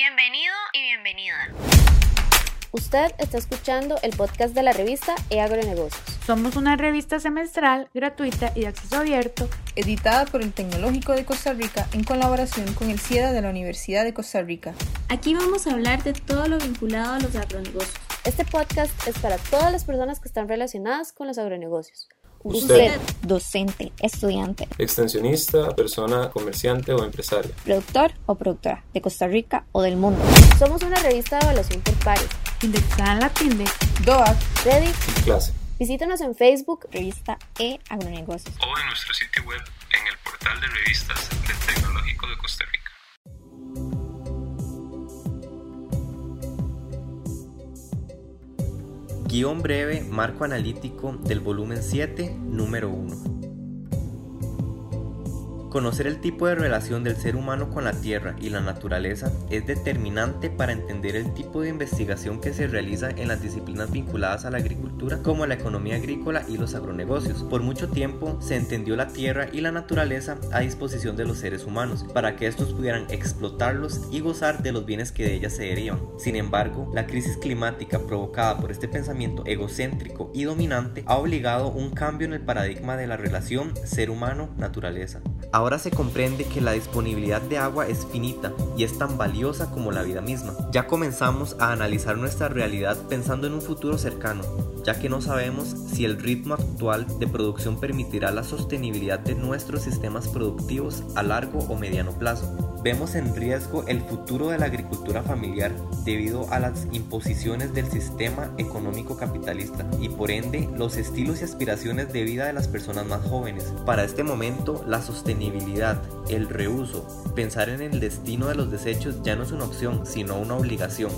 Bienvenido y bienvenida. Usted está escuchando el podcast de la revista E-Agronegocios. Somos una revista semestral, gratuita y de acceso abierto, editada por el Tecnológico de Costa Rica en colaboración con el CIEDA de la Universidad de Costa Rica. Aquí vamos a hablar de todo lo vinculado a los agronegocios. Este podcast es para todas las personas que están relacionadas con los agronegocios. Usted, docente, estudiante, extensionista, persona comerciante o empresaria, productor o productora de Costa Rica o del mundo. Somos una revista de evaluación por pares, indexada en la TINDEX, DOAC, Ready y clase. Visítanos en Facebook, revista E Agronegocios. O en nuestro sitio web en el portal de revistas del Tecnológico de Costa Rica. Guión breve, marco analítico del volumen 7, número 1. Conocer el tipo de relación del ser humano con la tierra y la naturaleza es determinante para entender el tipo de investigación que se realiza en las disciplinas vinculadas a la agricultura como la economía agrícola y los agronegocios. Por mucho tiempo se entendió la tierra y la naturaleza a disposición de los seres humanos para que estos pudieran explotarlos y gozar de los bienes que de ellas se derivan. Sin embargo, la crisis climática provocada por este pensamiento egocéntrico y dominante ha obligado un cambio en el paradigma de la relación ser humano-naturaleza. Ahora se comprende que la disponibilidad de agua es finita y es tan valiosa como la vida misma. Ya comenzamos a analizar nuestra realidad pensando en un futuro cercano, ya que no sabemos si el ritmo actual de producción permitirá la sostenibilidad de nuestros sistemas productivos a largo o mediano plazo. Vemos en riesgo el futuro de la agricultura familiar debido a las imposiciones del sistema económico capitalista y por ende los estilos y aspiraciones de vida de las personas más jóvenes. Para este momento, la sostenibilidad, el reuso, pensar en el destino de los desechos ya no es una opción, sino una obligación.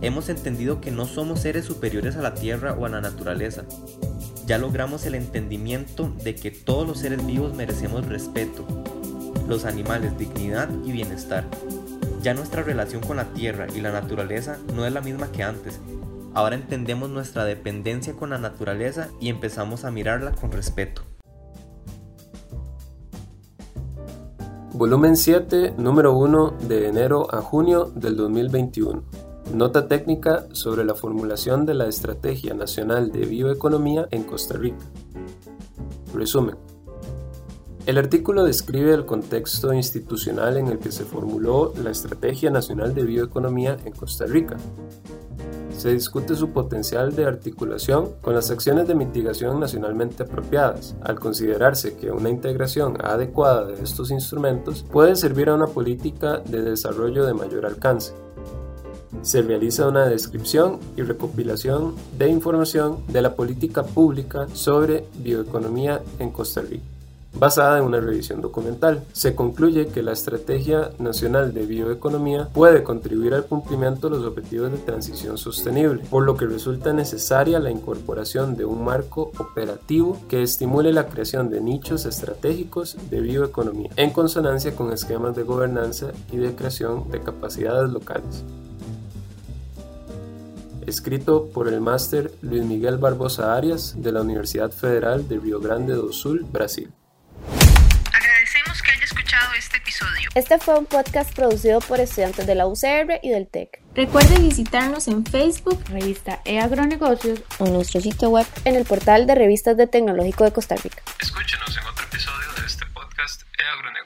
Hemos entendido que no somos seres superiores a la tierra o a la naturaleza. Ya logramos el entendimiento de que todos los seres vivos merecemos respeto, los animales dignidad y bienestar. Ya nuestra relación con la tierra y la naturaleza no es la misma que antes. Ahora entendemos nuestra dependencia con la naturaleza y empezamos a mirarla con respeto. Volumen 7, número 1, de enero a junio del 2021. Nota técnica sobre la formulación de la Estrategia Nacional de Bioeconomía en Costa Rica. Resumen. El artículo describe el contexto institucional en el que se formuló la Estrategia Nacional de Bioeconomía en Costa Rica. Se discute su potencial de articulación con las acciones de mitigación nacionalmente apropiadas, al considerarse que una integración adecuada de estos instrumentos puede servir a una política de desarrollo de mayor alcance. Se realiza una descripción y recopilación de información de la política pública sobre bioeconomía en Costa Rica basada en una revisión documental. Se concluye que la Estrategia Nacional de Bioeconomía puede contribuir al cumplimiento de los objetivos de transición sostenible, por lo que resulta necesaria la incorporación de un marco operativo que estimule la creación de nichos estratégicos de bioeconomía, en consonancia con esquemas de gobernanza y de creación de capacidades locales escrito por el máster Luis Miguel Barbosa Arias de la Universidad Federal de Río Grande do Sul, Brasil. Este fue un podcast producido por estudiantes de la UCR y del TEC. Recuerden visitarnos en Facebook, revista E-Agronegocios o en nuestro sitio web en el portal de revistas de Tecnológico de Costa Rica. Escúchenos en otro episodio de este podcast E-Agronegocios.